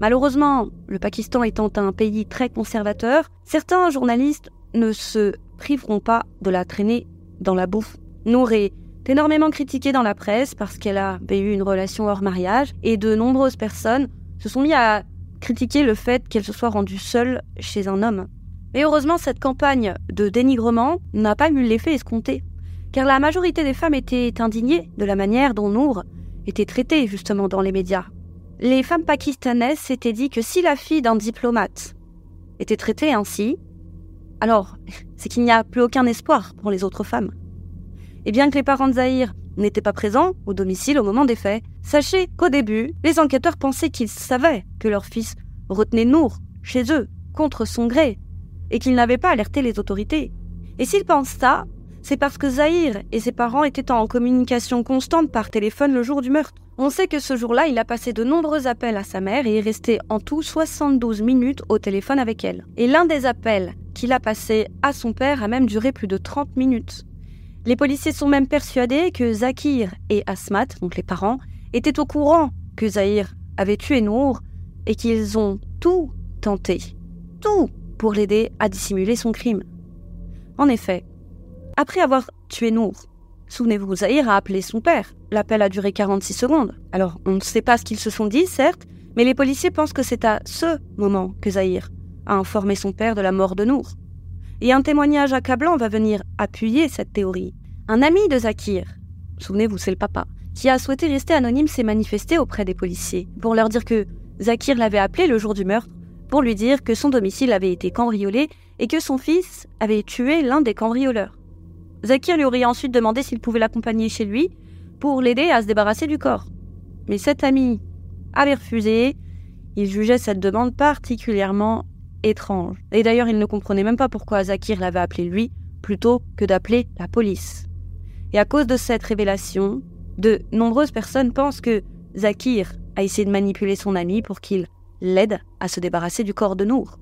Malheureusement, le Pakistan étant un pays très conservateur, certains journalistes ne se priveront pas de la traîner dans la bouffe. Nour est énormément critiquée dans la presse parce qu'elle avait eu une relation hors mariage et de nombreuses personnes se sont mis à critiquer le fait qu'elle se soit rendue seule chez un homme. Mais heureusement, cette campagne de dénigrement n'a pas eu l'effet escompté, car la majorité des femmes étaient indignées de la manière dont Nour était traitée justement dans les médias. Les femmes pakistanaises s'étaient dit que si la fille d'un diplomate était traitée ainsi, alors c'est qu'il n'y a plus aucun espoir pour les autres femmes. Et bien que les parents de Zahir n'étaient pas présents au domicile au moment des faits, sachez qu'au début, les enquêteurs pensaient qu'ils savaient que leur fils retenait Nour chez eux, contre son gré, et qu'il n'avait pas alerté les autorités. Et s'il pense ça, c'est parce que Zahir et ses parents étaient en communication constante par téléphone le jour du meurtre. On sait que ce jour-là, il a passé de nombreux appels à sa mère et est resté en tout 72 minutes au téléphone avec elle. Et l'un des appels qu'il a passé à son père a même duré plus de 30 minutes. Les policiers sont même persuadés que Zakir et Asmat, donc les parents, étaient au courant que Zahir avait tué Nour et qu'ils ont tout tenté. Tout pour l'aider à dissimuler son crime. En effet, après avoir tué Nour, souvenez-vous, Zahir a appelé son père. L'appel a duré 46 secondes. Alors, on ne sait pas ce qu'ils se sont dit, certes, mais les policiers pensent que c'est à ce moment que Zahir a informé son père de la mort de Nour. Et un témoignage accablant va venir appuyer cette théorie. Un ami de Zakir, souvenez-vous, c'est le papa, qui a souhaité rester anonyme s'est manifesté auprès des policiers pour leur dire que Zakir l'avait appelé le jour du meurtre pour lui dire que son domicile avait été cambriolé et que son fils avait tué l'un des cambrioleurs. Zakir lui aurait ensuite demandé s'il pouvait l'accompagner chez lui pour l'aider à se débarrasser du corps. Mais cet ami avait refusé. Il jugeait cette demande particulièrement étrange. Et d'ailleurs, il ne comprenait même pas pourquoi Zakir l'avait appelé lui plutôt que d'appeler la police. Et à cause de cette révélation, de nombreuses personnes pensent que Zakir a essayé de manipuler son ami pour qu'il l'aide à se débarrasser du corps de Nour.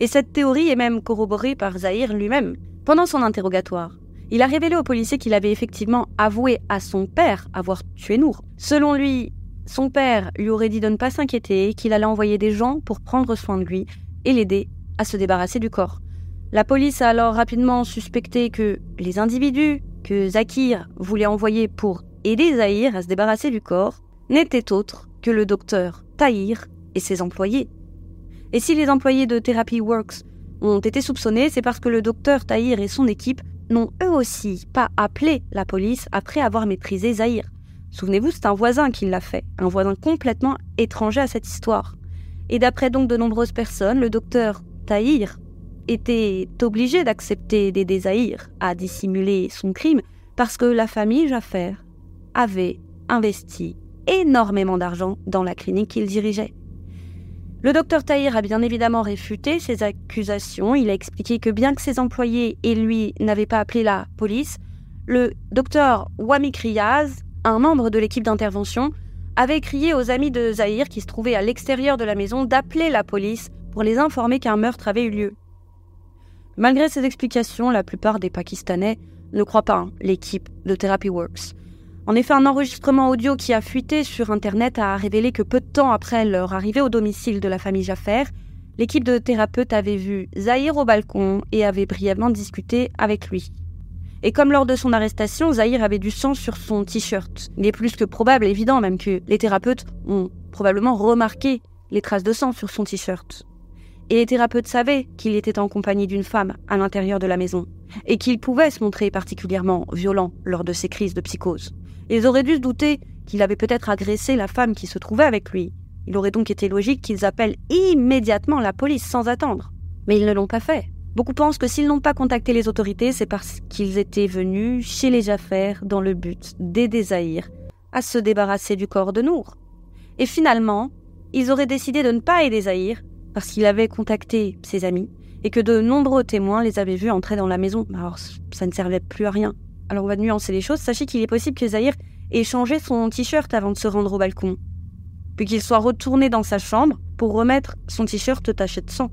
Et cette théorie est même corroborée par Zahir lui-même. Pendant son interrogatoire, il a révélé au policier qu'il avait effectivement avoué à son père avoir tué Nour. Selon lui, son père lui aurait dit de ne pas s'inquiéter, qu'il allait envoyer des gens pour prendre soin de lui et l'aider à se débarrasser du corps. La police a alors rapidement suspecté que les individus que Zakir voulait envoyer pour aider Zahir à se débarrasser du corps n'étaient autres que le docteur Tahir et ses employés. Et si les employés de Therapy Works ont été soupçonnés, c'est parce que le docteur Tahir et son équipe n'ont eux aussi pas appelé la police après avoir maîtrisé Zahir. Souvenez-vous, c'est un voisin qui l'a fait, un voisin complètement étranger à cette histoire. Et d'après donc de nombreuses personnes, le docteur Tahir était obligé d'accepter d'aider Zahir à dissimuler son crime parce que la famille Jaffer avait investi énormément d'argent dans la clinique qu'il dirigeait. Le docteur Tahir a bien évidemment réfuté ces accusations. Il a expliqué que bien que ses employés et lui n'avaient pas appelé la police, le docteur Wamik Riyaz, un membre de l'équipe d'intervention, avait crié aux amis de Zahir qui se trouvaient à l'extérieur de la maison d'appeler la police pour les informer qu'un meurtre avait eu lieu. Malgré ces explications, la plupart des Pakistanais ne croient pas l'équipe de Therapy Works. En effet, un enregistrement audio qui a fuité sur Internet a révélé que peu de temps après leur arrivée au domicile de la famille Jaffer, l'équipe de thérapeutes avait vu Zahir au balcon et avait brièvement discuté avec lui. Et comme lors de son arrestation, Zahir avait du sang sur son t-shirt. Il est plus que probable, évident même, que les thérapeutes ont probablement remarqué les traces de sang sur son t-shirt. Et les thérapeutes savaient qu'il était en compagnie d'une femme à l'intérieur de la maison, et qu'il pouvait se montrer particulièrement violent lors de ses crises de psychose. Ils auraient dû se douter qu'il avait peut-être agressé la femme qui se trouvait avec lui. Il aurait donc été logique qu'ils appellent immédiatement la police sans attendre. Mais ils ne l'ont pas fait. Beaucoup pensent que s'ils n'ont pas contacté les autorités, c'est parce qu'ils étaient venus chez les affaires dans le but d'aider Zahir à se débarrasser du corps de Nour. Et finalement, ils auraient décidé de ne pas aider Zahir parce qu'il avait contacté ses amis et que de nombreux témoins les avaient vus entrer dans la maison. Alors, ça ne servait plus à rien. Alors, on va nuancer les choses. Sachez qu'il est possible que Zahir ait changé son t-shirt avant de se rendre au balcon, puis qu'il soit retourné dans sa chambre pour remettre son t-shirt taché de sang.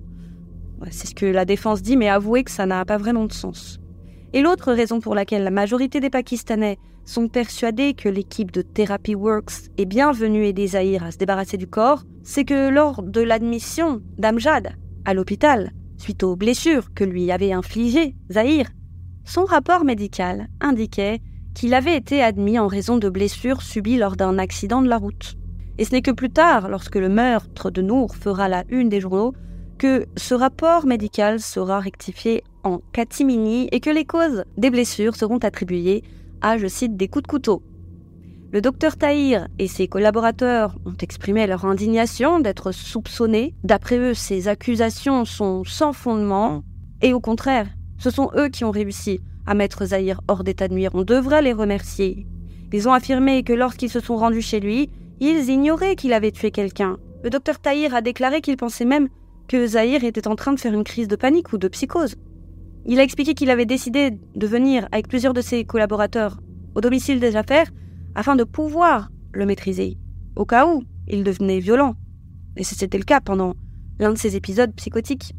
C'est ce que la défense dit, mais avouez que ça n'a pas vraiment de sens. Et l'autre raison pour laquelle la majorité des Pakistanais sont persuadés que l'équipe de Therapy Works est bien venue aider Zahir à se débarrasser du corps, c'est que lors de l'admission d'Amjad à l'hôpital, suite aux blessures que lui avait infligées Zahir, son rapport médical indiquait qu'il avait été admis en raison de blessures subies lors d'un accident de la route. Et ce n'est que plus tard, lorsque le meurtre de Nour fera la une des journaux, que ce rapport médical sera rectifié en catimini et que les causes des blessures seront attribuées à, je cite, des coups de couteau. Le docteur Tahir et ses collaborateurs ont exprimé leur indignation d'être soupçonnés. D'après eux, ces accusations sont sans fondement et au contraire, ce sont eux qui ont réussi à mettre Zahir hors d'état de nuire. On devrait les remercier. Ils ont affirmé que lorsqu'ils se sont rendus chez lui, ils ignoraient qu'il avait tué quelqu'un. Le docteur Tahir a déclaré qu'il pensait même que Zahir était en train de faire une crise de panique ou de psychose. Il a expliqué qu'il avait décidé de venir avec plusieurs de ses collaborateurs au domicile des affaires afin de pouvoir le maîtriser, au cas où il devenait violent. Et c'était le cas pendant l'un de ses épisodes psychotiques.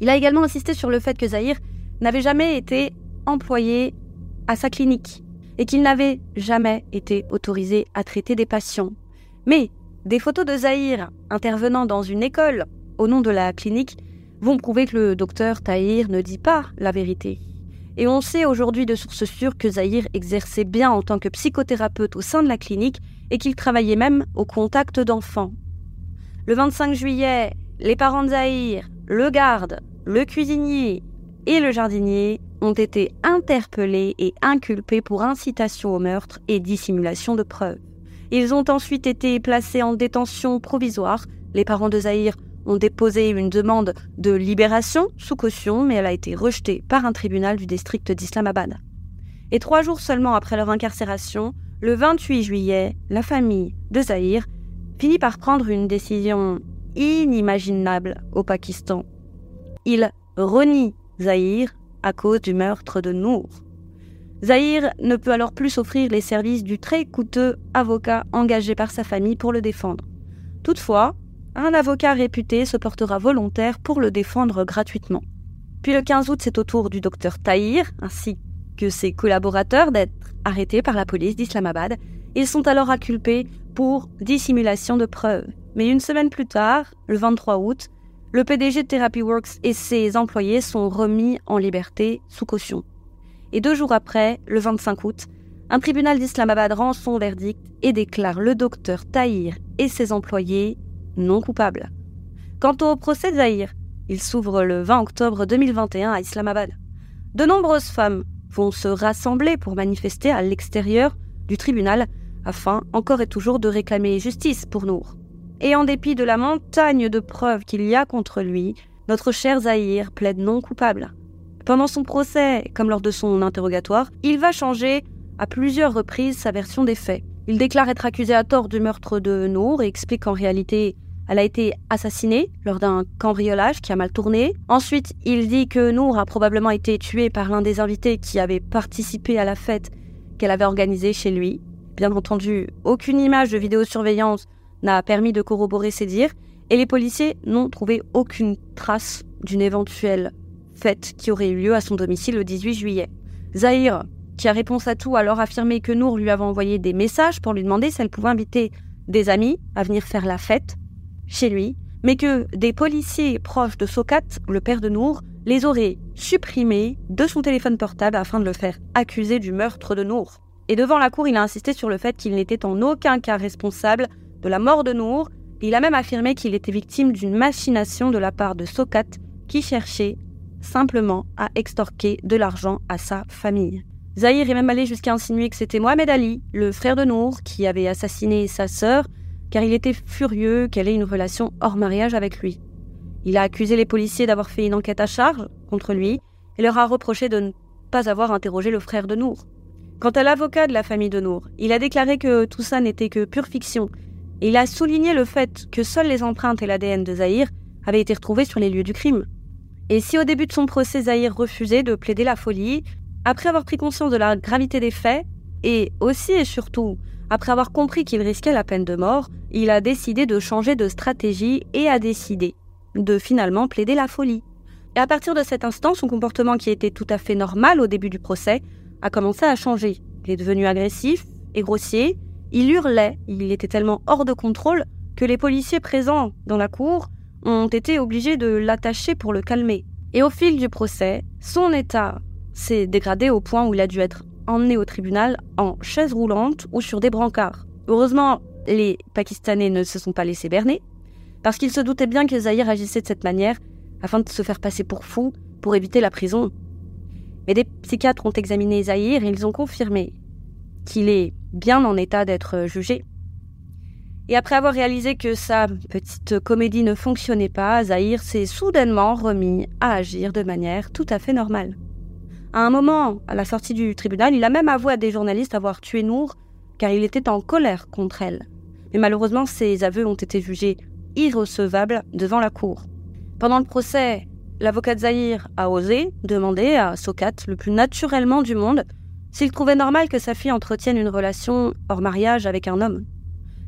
Il a également insisté sur le fait que Zahir n'avait jamais été employé à sa clinique et qu'il n'avait jamais été autorisé à traiter des patients. Mais des photos de Zahir intervenant dans une école au nom de la clinique vont prouver que le docteur Tahir ne dit pas la vérité. Et on sait aujourd'hui de sources sûres que Zahir exerçait bien en tant que psychothérapeute au sein de la clinique et qu'il travaillait même au contact d'enfants. Le 25 juillet, les parents de Zahir, le garde, le cuisinier et le jardinier ont été interpellés et inculpés pour incitation au meurtre et dissimulation de preuves. Ils ont ensuite été placés en détention provisoire. Les parents de Zahir ont déposé une demande de libération sous caution, mais elle a été rejetée par un tribunal du district d'Islamabad. Et trois jours seulement après leur incarcération, le 28 juillet, la famille de Zahir finit par prendre une décision inimaginable au Pakistan. Il renie Zahir à cause du meurtre de Nour. Zahir ne peut alors plus s'offrir les services du très coûteux avocat engagé par sa famille pour le défendre. Toutefois, un avocat réputé se portera volontaire pour le défendre gratuitement. Puis le 15 août, c'est au tour du docteur Tahir, ainsi que ses collaborateurs, d'être arrêtés par la police d'Islamabad. Ils sont alors inculpés pour dissimulation de preuves. Mais une semaine plus tard, le 23 août, le PDG de Therapy Works et ses employés sont remis en liberté sous caution. Et deux jours après, le 25 août, un tribunal d'Islamabad rend son verdict et déclare le docteur Tahir et ses employés non coupable. Quant au procès de Zahir, il s'ouvre le 20 octobre 2021 à Islamabad. De nombreuses femmes vont se rassembler pour manifester à l'extérieur du tribunal afin encore et toujours de réclamer justice pour Nour. Et en dépit de la montagne de preuves qu'il y a contre lui, notre cher Zahir plaide non coupable. Pendant son procès, comme lors de son interrogatoire, il va changer à plusieurs reprises sa version des faits. Il déclare être accusé à tort du meurtre de Nour et explique qu'en réalité, elle a été assassinée lors d'un cambriolage qui a mal tourné. Ensuite, il dit que Nour a probablement été tuée par l'un des invités qui avait participé à la fête qu'elle avait organisée chez lui. Bien entendu, aucune image de vidéosurveillance n'a permis de corroborer ces dires, et les policiers n'ont trouvé aucune trace d'une éventuelle fête qui aurait eu lieu à son domicile le 18 juillet. Zahir, qui a réponse à tout, a alors affirmé que Nour lui avait envoyé des messages pour lui demander si elle pouvait inviter des amis à venir faire la fête chez lui, mais que des policiers proches de Sokat, le père de Nour, les auraient supprimés de son téléphone portable afin de le faire accuser du meurtre de Nour. Et devant la cour, il a insisté sur le fait qu'il n'était en aucun cas responsable de la mort de Nour, Il a même affirmé qu'il était victime d'une machination de la part de Sokat qui cherchait simplement à extorquer de l'argent à sa famille. Zahir est même allé jusqu'à insinuer que c'était Mohamed Ali, le frère de Nour, qui avait assassiné sa sœur, car il était furieux qu'elle ait une relation hors mariage avec lui. Il a accusé les policiers d'avoir fait une enquête à charge contre lui et leur a reproché de ne pas avoir interrogé le frère de Nour. Quant à l'avocat de la famille de Nour, il a déclaré que tout ça n'était que pure fiction il a souligné le fait que seules les empreintes et l'ADN de Zahir avaient été retrouvés sur les lieux du crime. Et si au début de son procès Zahir refusait de plaider la folie, après avoir pris conscience de la gravité des faits, et aussi et surtout après avoir compris qu'il risquait la peine de mort, il a décidé de changer de stratégie et a décidé de finalement plaider la folie. Et à partir de cet instant, son comportement qui était tout à fait normal au début du procès a commencé à changer. Il est devenu agressif et grossier, il hurlait, il était tellement hors de contrôle que les policiers présents dans la cour ont été obligés de l'attacher pour le calmer. Et au fil du procès, son état s'est dégradé au point où il a dû être emmené au tribunal en chaise roulante ou sur des brancards. Heureusement, les Pakistanais ne se sont pas laissés berner, parce qu'ils se doutaient bien que Zahir agissait de cette manière afin de se faire passer pour fou pour éviter la prison. Mais des psychiatres ont examiné Zahir et ils ont confirmé qu'il est bien en état d'être jugé. Et après avoir réalisé que sa petite comédie ne fonctionnait pas, Zahir s'est soudainement remis à agir de manière tout à fait normale. À un moment, à la sortie du tribunal, il a même avoué à des journalistes avoir tué Nour car il était en colère contre elle. Mais malheureusement, ses aveux ont été jugés irrecevables devant la cour. Pendant le procès, l'avocat de Zahir a osé demander à Sokat, le plus naturellement du monde, s'il trouvait normal que sa fille entretienne une relation hors mariage avec un homme.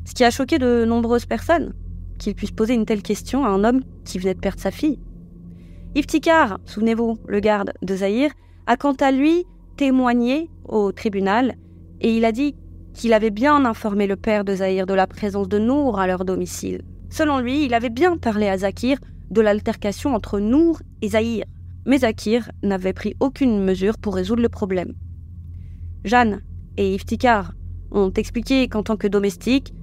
Ce qui a choqué de nombreuses personnes, qu'il puisse poser une telle question à un homme qui venait de perdre sa fille. Iftikar, souvenez-vous, le garde de Zahir, a quant à lui témoigné au tribunal et il a dit qu'il avait bien informé le père de Zahir de la présence de Nour à leur domicile. Selon lui, il avait bien parlé à Zakir de l'altercation entre Nour et Zahir, mais Zakir n'avait pris aucune mesure pour résoudre le problème. Jeanne et Iftikar ont expliqué qu'en tant que domestiques,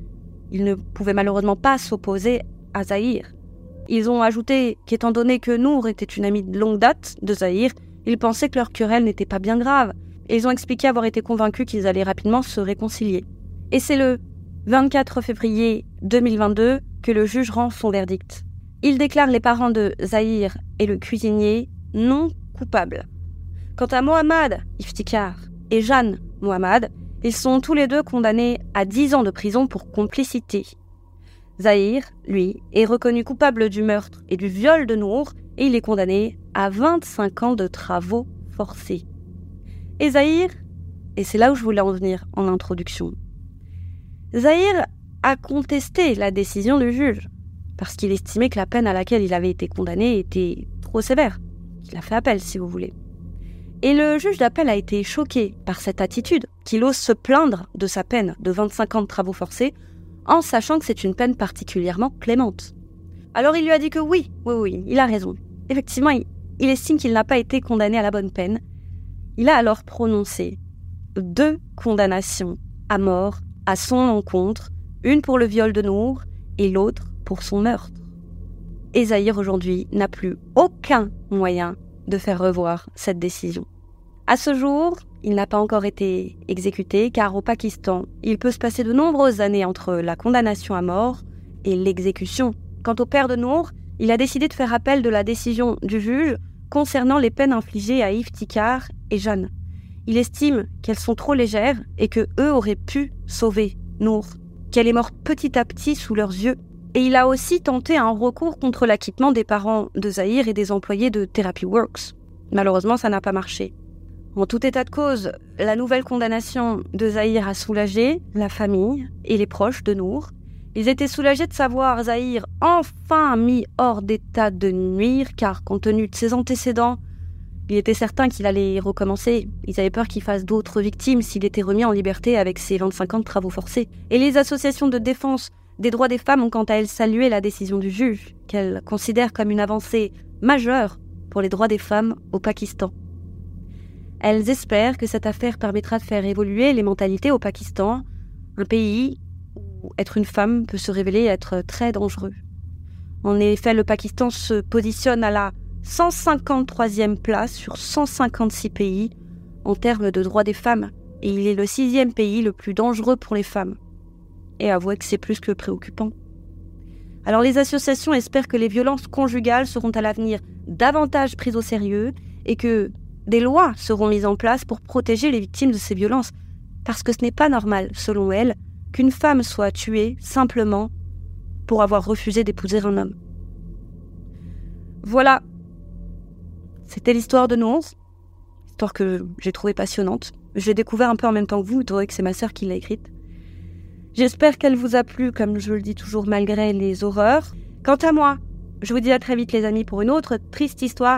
ils ne pouvaient malheureusement pas s'opposer à Zahir. Ils ont ajouté qu'étant donné que Nour était une amie de longue date de Zahir, ils pensaient que leur querelle n'était pas bien grave, et ils ont expliqué avoir été convaincus qu'ils allaient rapidement se réconcilier. Et c'est le 24 février 2022 que le juge rend son verdict. Il déclare les parents de Zahir et le cuisinier non coupables. Quant à Mohamed Iftikar et Jeanne Mohamed, ils sont tous les deux condamnés à 10 ans de prison pour complicité. Zahir, lui, est reconnu coupable du meurtre et du viol de Nour et il est condamné à 25 ans de travaux forcés. Et Zahir, et c'est là où je voulais en venir en introduction, Zahir a contesté la décision du juge parce qu'il estimait que la peine à laquelle il avait été condamné était trop sévère. Il a fait appel, si vous voulez. Et le juge d'appel a été choqué par cette attitude, qu'il ose se plaindre de sa peine de 25 ans de travaux forcés, en sachant que c'est une peine particulièrement clémente. Alors il lui a dit que oui, oui, oui, il a raison. Effectivement, il, estime qu'il n'a pas été condamné à la bonne peine. Il a alors prononcé deux condamnations à mort à son encontre, une pour le viol de Nour et l'autre pour son meurtre. Zahir aujourd'hui n'a plus aucun moyen de faire revoir cette décision. À ce jour, il n'a pas encore été exécuté car au Pakistan, il peut se passer de nombreuses années entre la condamnation à mort et l'exécution. Quant au père de Nour, il a décidé de faire appel de la décision du juge concernant les peines infligées à Iftikar et Jeanne. Il estime qu'elles sont trop légères et que eux auraient pu sauver Nour, qu'elle est morte petit à petit sous leurs yeux. Et il a aussi tenté un recours contre l'acquittement des parents de Zahir et des employés de Therapy Works. Malheureusement, ça n'a pas marché. En tout état de cause, la nouvelle condamnation de Zahir a soulagé la famille et les proches de Nour. Ils étaient soulagés de savoir Zahir enfin mis hors d'état de nuire, car compte tenu de ses antécédents, il était certain qu'il allait recommencer. Ils avaient peur qu'il fasse d'autres victimes s'il était remis en liberté avec ses 25 ans de travaux forcés. Et les associations de défense des droits des femmes ont quant à elles salué la décision du juge, qu'elles considèrent comme une avancée majeure pour les droits des femmes au Pakistan. Elles espèrent que cette affaire permettra de faire évoluer les mentalités au Pakistan, un pays où être une femme peut se révéler être très dangereux. En effet, le Pakistan se positionne à la 153e place sur 156 pays en termes de droits des femmes, et il est le sixième pays le plus dangereux pour les femmes. Et avouez que c'est plus que préoccupant. Alors les associations espèrent que les violences conjugales seront à l'avenir davantage prises au sérieux et que des lois seront mises en place pour protéger les victimes de ces violences, parce que ce n'est pas normal, selon elles, qu'une femme soit tuée simplement pour avoir refusé d'épouser un homme. Voilà. C'était l'histoire de nous histoire que j'ai trouvée passionnante. Je l'ai découvert un peu en même temps que vous, étant que c'est ma sœur qui l'a écrite. J'espère qu'elle vous a plu, comme je le dis toujours, malgré les horreurs. Quant à moi, je vous dis à très vite les amis pour une autre triste histoire